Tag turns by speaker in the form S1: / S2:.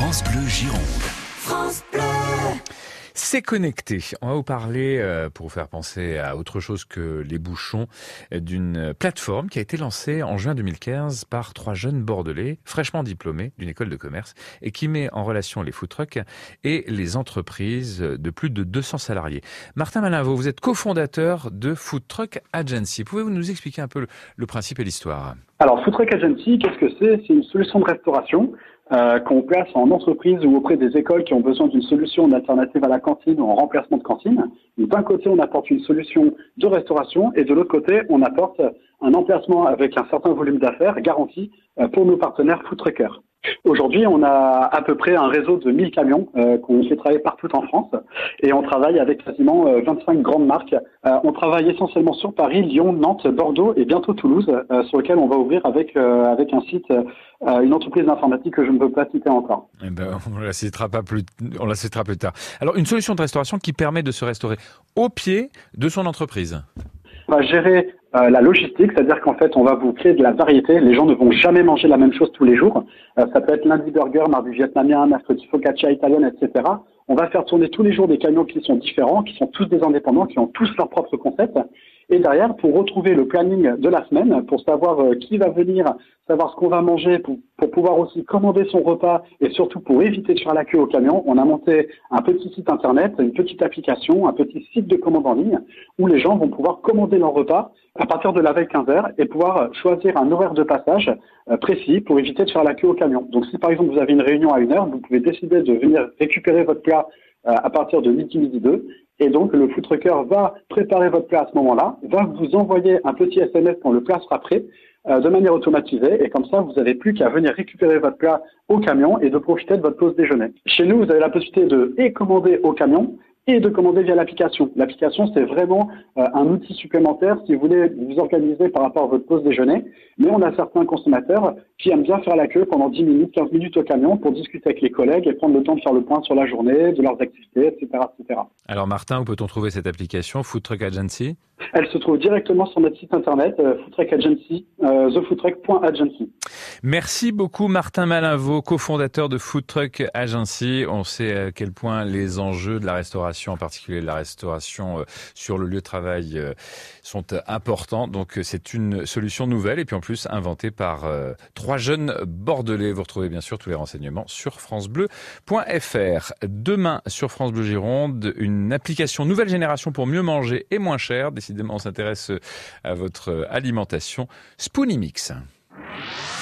S1: France Bleu Gironde.
S2: France Bleu.
S3: C'est connecté. On va vous parler, euh, pour vous faire penser à autre chose que les bouchons, d'une plateforme qui a été lancée en juin 2015 par trois jeunes bordelais, fraîchement diplômés d'une école de commerce, et qui met en relation les food trucks et les entreprises de plus de 200 salariés. Martin Malinvaux, vous êtes cofondateur de Food Truck Agency. Pouvez-vous nous expliquer un peu le, le principe et l'histoire?
S4: Alors, Food Truck Agency, qu'est-ce que c'est? C'est une solution de restauration euh, qu'on place en entreprise ou auprès des écoles qui ont besoin d'une solution d'alternative à la cantine ou en remplacement de cantine. D'un côté, on apporte une solution de restauration et de l'autre côté, on apporte un emplacement avec un certain volume d'affaires garanti euh, pour nos partenaires food truckers. Aujourd'hui, on a à peu près un réseau de 1000 camions euh, qu'on fait travailler partout en France et on travaille avec quasiment 25 euh, grandes marques. Euh, on travaille essentiellement sur Paris, Lyon, Nantes, Bordeaux et bientôt Toulouse, euh, sur lequel on va ouvrir avec avec un site, une entreprise d'informatique que je ne peux pas citer encore.
S3: Eh ben, on la citera pas plus, on la citera plus tard. Alors, une solution de restauration qui permet de se restaurer au pied de son entreprise.
S4: On va gérer euh, la logistique, c'est-à-dire qu'en fait, on va vous créer de la variété. Les gens ne vont jamais manger la même chose tous les jours. Euh, ça peut être lundi burger, mardi vietnamien, mercredi focaccia italienne, etc. On va faire tourner tous les jours des camions qui sont différents, qui sont tous des indépendants, qui ont tous leur propre concept. Et derrière, pour retrouver le planning de la semaine, pour savoir euh, qui va venir, savoir ce qu'on va manger, pour, pour, pouvoir aussi commander son repas et surtout pour éviter de faire la queue au camion, on a monté un petit site internet, une petite application, un petit site de commande en ligne où les gens vont pouvoir commander leur repas à partir de la veille 15h et pouvoir choisir un horaire de passage euh, précis pour éviter de faire la queue au camion. Donc si par exemple vous avez une réunion à une heure, vous pouvez décider de venir récupérer votre plat euh, à partir de midi, midi 2 et donc, le food trucker va préparer votre plat à ce moment-là, va vous envoyer un petit SMS quand le plat sera prêt, euh, de manière automatisée. Et comme ça, vous n'avez plus qu'à venir récupérer votre plat au camion et de profiter de votre pause déjeuner. Chez nous, vous avez la possibilité de et commander au camion et de commander via l'application. L'application, c'est vraiment euh, un outil supplémentaire si vous voulez vous organiser par rapport à votre pause déjeuner. Mais on a certains consommateurs qui aiment bien faire la queue pendant 10 minutes, 15 minutes au camion pour discuter avec les collègues et prendre le temps de faire le point sur la journée, de leurs activités, etc. etc.
S3: Alors Martin, où peut-on trouver cette application Food Truck Agency?
S4: Elle se trouve directement sur notre site internet, euh, Food Truck Agency, euh, thefoodtruck.agency.
S3: Merci beaucoup Martin Malinvaux, cofondateur de Food Truck Agency. On sait à quel point les enjeux de la restauration, en particulier de la restauration euh, sur le lieu de travail, euh, sont importants. Donc c'est une solution nouvelle et puis en plus inventée par euh, trois jeunes bordelais. Vous retrouvez bien sûr tous les renseignements sur francebleu.fr. Demain sur France Bleu Gironde, une application nouvelle génération pour mieux manger et moins cher. Décidément, on s'intéresse à votre alimentation. Spoonie Mix.